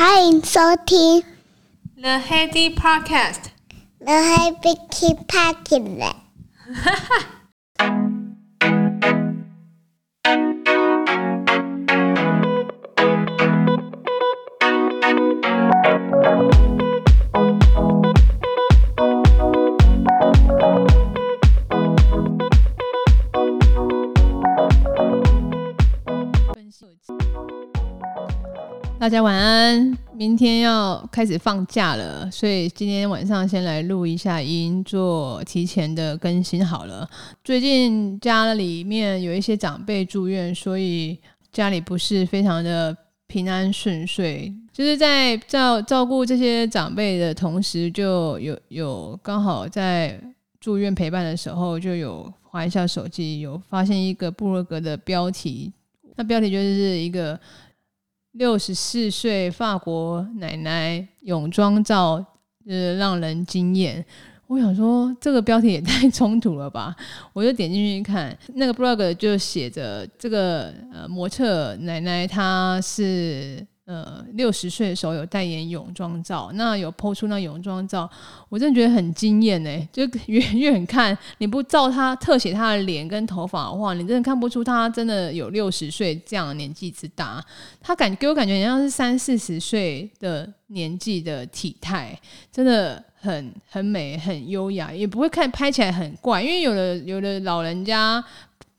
欢迎收听 The Heady Podcast。The Heady Podcast。 大家晚安，明天要开始放假了，所以今天晚上先来录一下音，做提前的更新好了。最近家里面有一些长辈住院，所以家里不是非常的平安顺遂。就是在照照顾这些长辈的同时，就有有刚好在住院陪伴的时候，就有滑一下手机，有发现一个部落格的标题，那标题就是一个。六十四岁法国奶奶泳装照，呃，让人惊艳。我想说，这个标题也太冲突了吧！我就点进去看，那个 blog 就写着这个呃模特奶奶，她是。呃，六十岁的时候有代言泳装照，那有抛出那泳装照，我真的觉得很惊艳呢。就远 远看，你不照他特写他的脸跟头发的话，你真的看不出他真的有六十岁这样的年纪之大。他感给我感觉好像是三四十岁的年纪的体态，真的很很美，很优雅，也不会看拍起来很怪，因为有的有的老人家。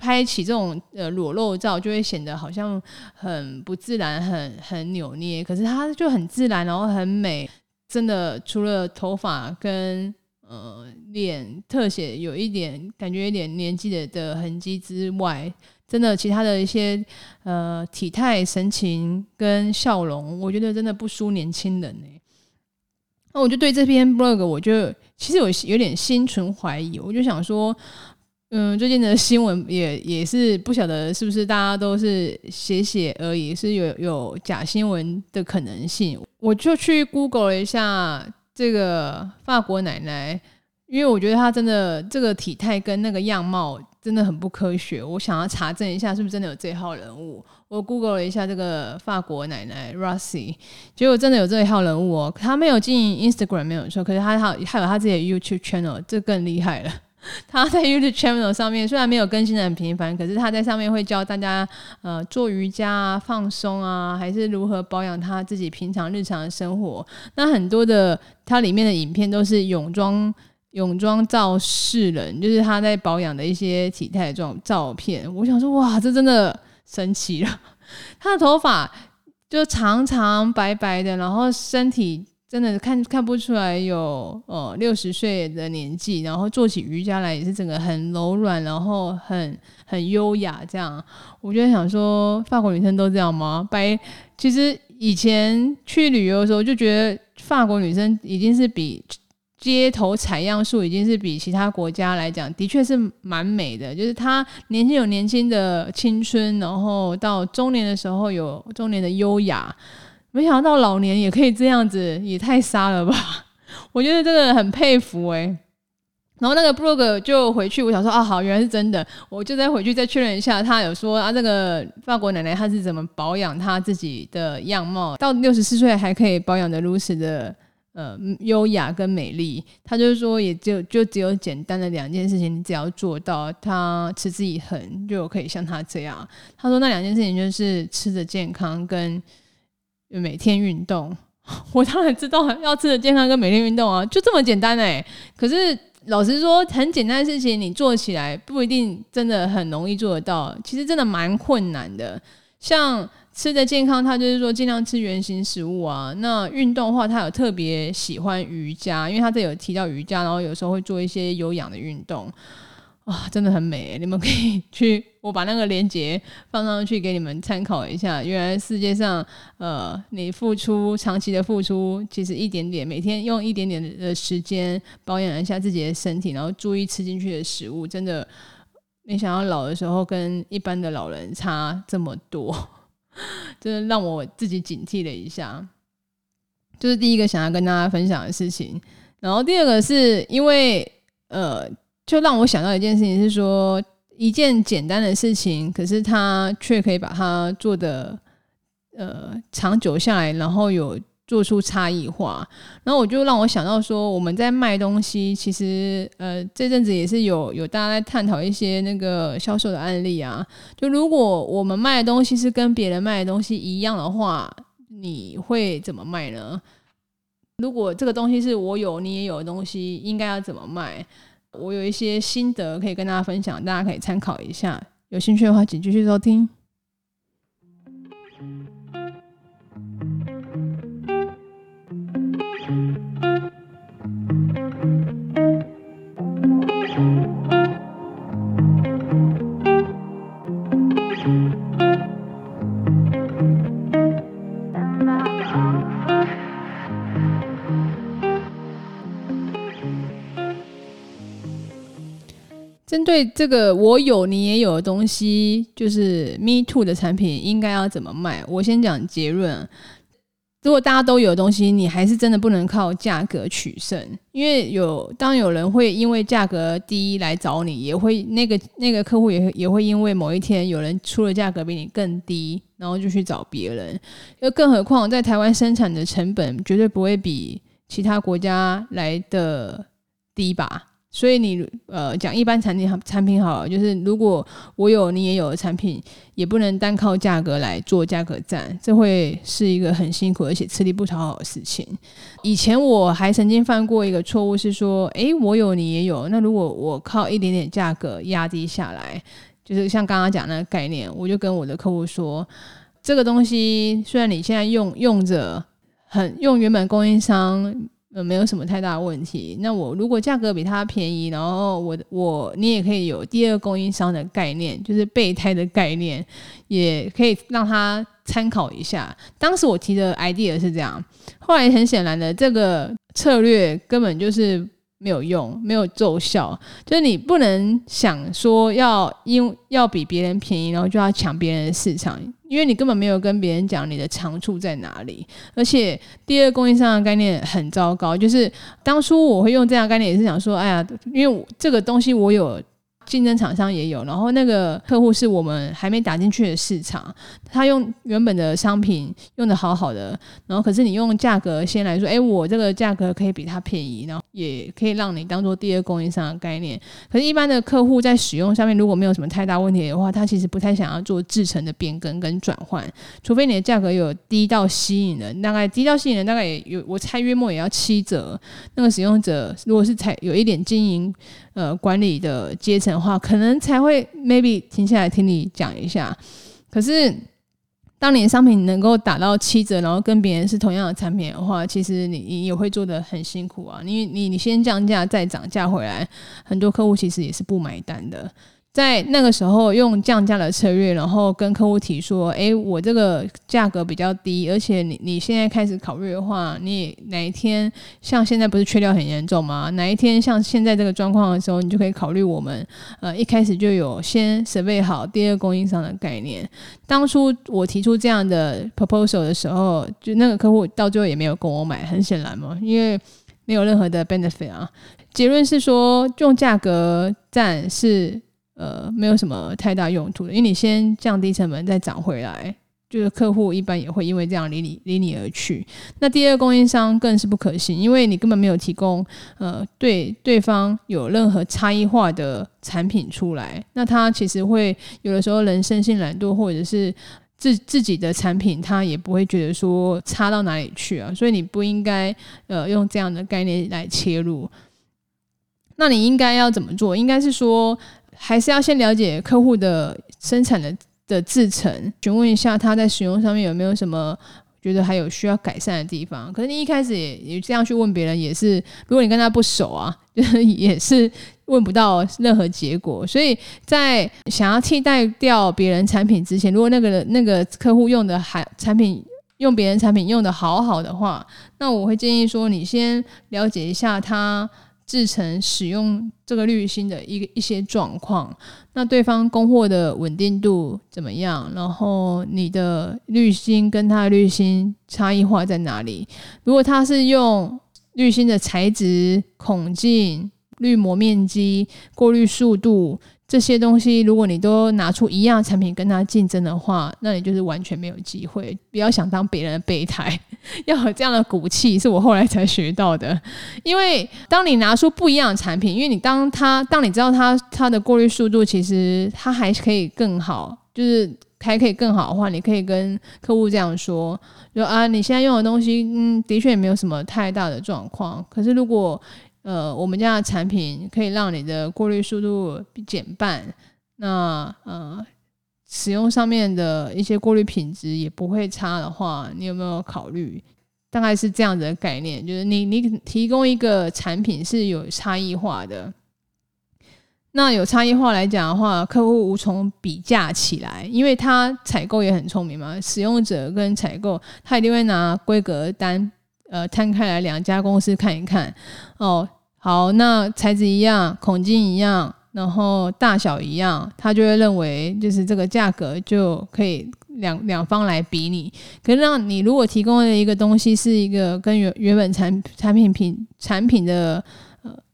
拍起这种呃裸露照，就会显得好像很不自然，很很扭捏。可是它就很自然，然后很美。真的，除了头发跟呃脸特写有一点感觉，有点年纪的的痕迹之外，真的其他的一些呃体态、神情跟笑容，我觉得真的不输年轻人呢。那我就对这篇 blog，我就其实有有点心存怀疑，我就想说。嗯，最近的新闻也也是不晓得是不是大家都是写写而已，是有有假新闻的可能性。我就去 Google 了一下这个法国奶奶，因为我觉得她真的这个体态跟那个样貌真的很不科学。我想要查证一下是不是真的有这号人物。我 Google 了一下这个法国奶奶 Roxy，结果真的有这一号人物哦。她没有经营 Instagram 没有错，可是她还有还有她自己的 YouTube channel，这更厉害了。他在 YouTube channel 上面虽然没有更新的很频繁，可是他在上面会教大家呃做瑜伽啊、放松啊，还是如何保养他自己平常日常的生活。那很多的他里面的影片都是泳装泳装照示人，就是他在保养的一些体态这种照片。我想说哇，这真的神奇了！他的头发就长长白白的，然后身体。真的看看不出来有呃六十岁的年纪，然后做起瑜伽来也是整个很柔软，然后很很优雅这样。我就想说，法国女生都这样吗？白，其实以前去旅游的时候就觉得法国女生已经是比街头采样数已经是比其他国家来讲，的确是蛮美的。就是她年轻有年轻的青春，然后到中年的时候有中年的优雅。没想到老年也可以这样子，也太杀了吧！我觉得这个很佩服哎、欸。然后那个 blog 就回去，我想说啊，好，原来是真的。我就再回去再确认一下，他有说啊，这个法国奶奶她是怎么保养她自己的样貌，到六十四岁还可以保养得如此的呃优雅跟美丽。他就是说，也就就只有简单的两件事情，你只要做到，他持之以恒，就可以像他这样。他说那两件事情就是吃的健康跟。每天运动，我当然知道要吃的健康跟每天运动啊，就这么简单哎、可是老实说，很简单的事情，你做起来不一定真的很容易做得到。其实真的蛮困难的。像吃的健康，他就是说尽量吃原型食物啊。那运动的话，他有特别喜欢瑜伽，因为他这有提到瑜伽，然后有时候会做一些有氧的运动。哇，真的很美！你们可以去，我把那个链接放上去给你们参考一下。原来世界上，呃，你付出长期的付出，其实一点点，每天用一点点的时间保养一下自己的身体，然后注意吃进去的食物，真的没想到老的时候跟一般的老人差这么多，真的让我自己警惕了一下。就是第一个想要跟大家分享的事情，然后第二个是因为呃。就让我想到一件事情，是说一件简单的事情，可是他却可以把它做得呃长久下来，然后有做出差异化。然后我就让我想到说，我们在卖东西，其实呃这阵子也是有有大家在探讨一些那个销售的案例啊。就如果我们卖的东西是跟别人卖的东西一样的话，你会怎么卖呢？如果这个东西是我有你也有的东西，应该要怎么卖？我有一些心得可以跟大家分享，大家可以参考一下。有兴趣的话，请继续收听。对这个我有你也有的东西，就是 Me Too 的产品应该要怎么卖？我先讲结论。如果大家都有东西，你还是真的不能靠价格取胜，因为有当有人会因为价格低来找你，也会那个那个客户也也会因为某一天有人出了价格比你更低，然后就去找别人。又更何况在台湾生产的成本绝对不会比其他国家来的低吧？所以你呃讲一般产品好产品好，就是如果我有你也有的产品，也不能单靠价格来做价格战，这会是一个很辛苦而且吃力不讨好的事情。以前我还曾经犯过一个错误，是说，诶，我有你也有，那如果我靠一点点价格压低下来，就是像刚刚讲那个概念，我就跟我的客户说，这个东西虽然你现在用用着很用原本供应商。呃，没有什么太大的问题。那我如果价格比他便宜，然后我我你也可以有第二供应商的概念，就是备胎的概念，也可以让他参考一下。当时我提的 idea 是这样，后来很显然的，这个策略根本就是。没有用，没有奏效。就是你不能想说要因要比别人便宜，然后就要抢别人的市场，因为你根本没有跟别人讲你的长处在哪里。而且第二供应商的概念很糟糕，就是当初我会用这样概念，也是想说，哎呀，因为这个东西我有。竞争厂商也有，然后那个客户是我们还没打进去的市场，他用原本的商品用得好好的，然后可是你用价格先来说，哎，我这个价格可以比他便宜，然后也可以让你当做第二供应商的概念。可是，一般的客户在使用上面如果没有什么太大问题的话，他其实不太想要做制成的变更跟转换，除非你的价格有低到吸引人，大概低到吸引人，大概也有我猜约莫也要七折。那个使用者如果是才有一点经营。呃，管理的阶层的话，可能才会 maybe 停下来听你讲一下。可是，当你的商品能够打到七折，然后跟别人是同样的产品的话，其实你你也会做得很辛苦啊。你你你先降价再涨价回来，很多客户其实也是不买单的。在那个时候用降价的策略，然后跟客户提说：“诶，我这个价格比较低，而且你你现在开始考虑的话，你哪一天像现在不是缺料很严重吗？哪一天像现在这个状况的时候，你就可以考虑我们呃一开始就有先准备好第二供应商的概念。当初我提出这样的 proposal 的时候，就那个客户到最后也没有跟我买，很显然嘛，因为没有任何的 benefit 啊。结论是说，用价格战是。”呃，没有什么太大用途的，因为你先降低成本再涨回来，就是客户一般也会因为这样离你离你而去。那第二供应商更是不可信，因为你根本没有提供呃对对方有任何差异化的产品出来。那他其实会有的时候人生性懒惰，或者是自自己的产品他也不会觉得说差到哪里去啊。所以你不应该呃用这样的概念来切入。那你应该要怎么做？应该是说。还是要先了解客户的生产的的制程，询问一下他在使用上面有没有什么觉得还有需要改善的地方。可是你一开始也也这样去问别人，也是如果你跟他不熟啊，就是也是问不到任何结果。所以在想要替代掉别人产品之前，如果那个那个客户用的还产品用别人产品用的好好的话，那我会建议说，你先了解一下他。制成使用这个滤芯的一个一些状况，那对方供货的稳定度怎么样？然后你的滤芯跟他的滤芯差异化在哪里？如果他是用滤芯的材质、孔径、滤膜面积、过滤速度这些东西，如果你都拿出一样产品跟他竞争的话，那你就是完全没有机会。不要想当别人的备胎，要有这样的骨气，是我后来才学到的。因为当你拿出不一样的产品，因为你当他当你知道他他的过滤速度其实他还可以更好，就是还可以更好的话，你可以跟客户这样说：说啊，你现在用的东西，嗯，的确也没有什么太大的状况。可是如果呃，我们家的产品可以让你的过滤速度减半，那呃，使用上面的一些过滤品质也不会差的话，你有没有考虑？大概是这样子的概念，就是你你提供一个产品是有差异化的，那有差异化来讲的话，客户无从比价起来，因为他采购也很聪明嘛，使用者跟采购，他一定会拿规格单。呃，摊开来两家公司看一看哦。好，那材质一样，孔径一样，然后大小一样，他就会认为就是这个价格就可以两两方来比拟。可是让你如果提供的一个东西是一个跟原原本产产品品产品的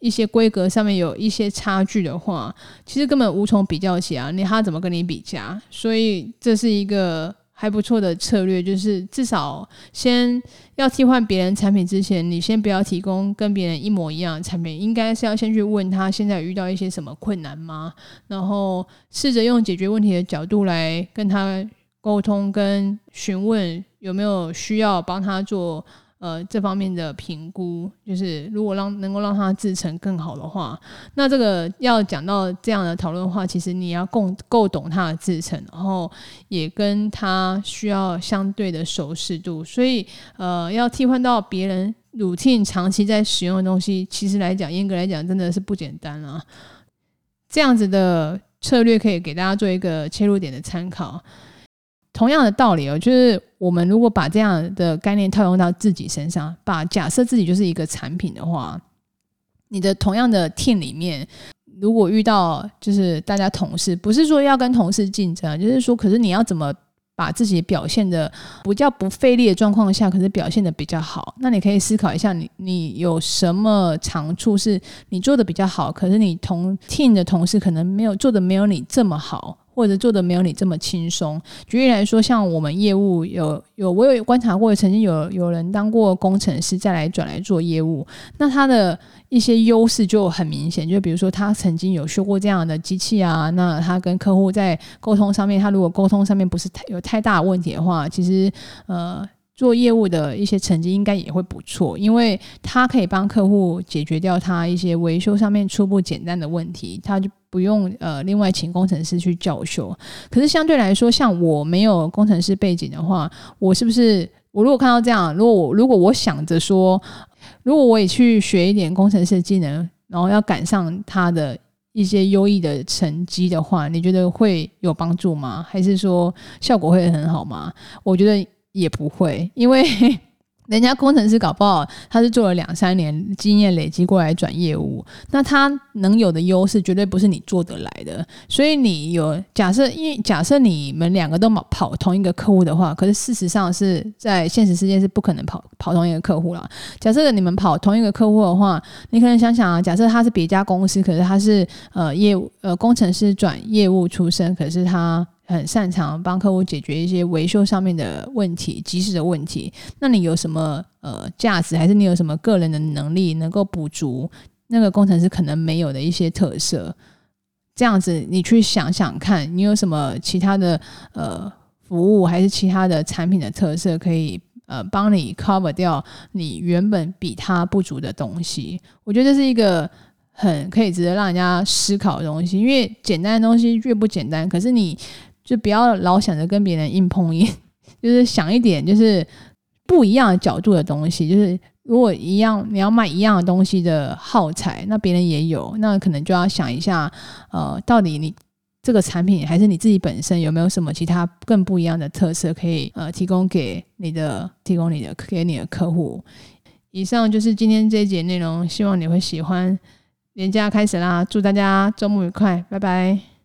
一些规格上面有一些差距的话，其实根本无从比较起啊。你他怎么跟你比价？所以这是一个。还不错的策略，就是至少先要替换别人产品之前，你先不要提供跟别人一模一样的产品，应该是要先去问他现在遇到一些什么困难吗？然后试着用解决问题的角度来跟他沟通，跟询问有没有需要帮他做。呃，这方面的评估，就是如果让能够让他制成更好的话，那这个要讲到这样的讨论的话，其实你要够够懂他的制成，然后也跟他需要相对的熟识度，所以呃，要替换到别人 routine 长期在使用的东西，其实来讲，严格来讲，真的是不简单啊。这样子的策略可以给大家做一个切入点的参考。同样的道理哦，就是我们如果把这样的概念套用到自己身上，把假设自己就是一个产品的话，你的同样的 team 里面，如果遇到就是大家同事，不是说要跟同事竞争，就是说，可是你要怎么把自己表现的不叫不费力的状况下，可是表现的比较好，那你可以思考一下你，你你有什么长处是你做的比较好，可是你同 team 的同事可能没有做的没有你这么好。或者做的没有你这么轻松。举例来说，像我们业务有有，我有观察过，曾经有有人当过工程师，再来转来做业务，那他的一些优势就很明显。就比如说，他曾经有修过这样的机器啊，那他跟客户在沟通上面，他如果沟通上面不是太有太大问题的话，其实呃。做业务的一些成绩应该也会不错，因为他可以帮客户解决掉他一些维修上面初步简单的问题，他就不用呃另外请工程师去教修。可是相对来说，像我没有工程师背景的话，我是不是我如果看到这样，如果我如果我想着说，如果我也去学一点工程师的技能，然后要赶上他的一些优异的成绩的话，你觉得会有帮助吗？还是说效果会很好吗？我觉得。也不会，因为 人家工程师搞不好他是做了两三年经验累积过来转业务，那他能有的优势绝对不是你做得来的。所以你有假设，因为假设你们两个都跑同一个客户的话，可是事实上是在现实世界是不可能跑跑同一个客户啦。假设你们跑同一个客户的话，你可能想想啊，假设他是别家公司，可是他是呃业务呃工程师转业务出身，可是他。很擅长帮客户解决一些维修上面的问题、及时的问题。那你有什么呃价值，还是你有什么个人的能力，能够补足那个工程师可能没有的一些特色？这样子，你去想想看，你有什么其他的呃服务，还是其他的产品的特色，可以呃帮你 cover 掉你原本比他不足的东西？我觉得这是一个很可以值得让人家思考的东西，因为简单的东西越不简单，可是你。就不要老想着跟别人硬碰硬，就是想一点就是不一样的角度的东西。就是如果一样，你要卖一样的东西的耗材，那别人也有，那可能就要想一下，呃，到底你这个产品还是你自己本身有没有什么其他更不一样的特色可以呃提供给你的提供你的给你的客户。以上就是今天这一节内容，希望你会喜欢。连假开始啦，祝大家周末愉快，拜拜。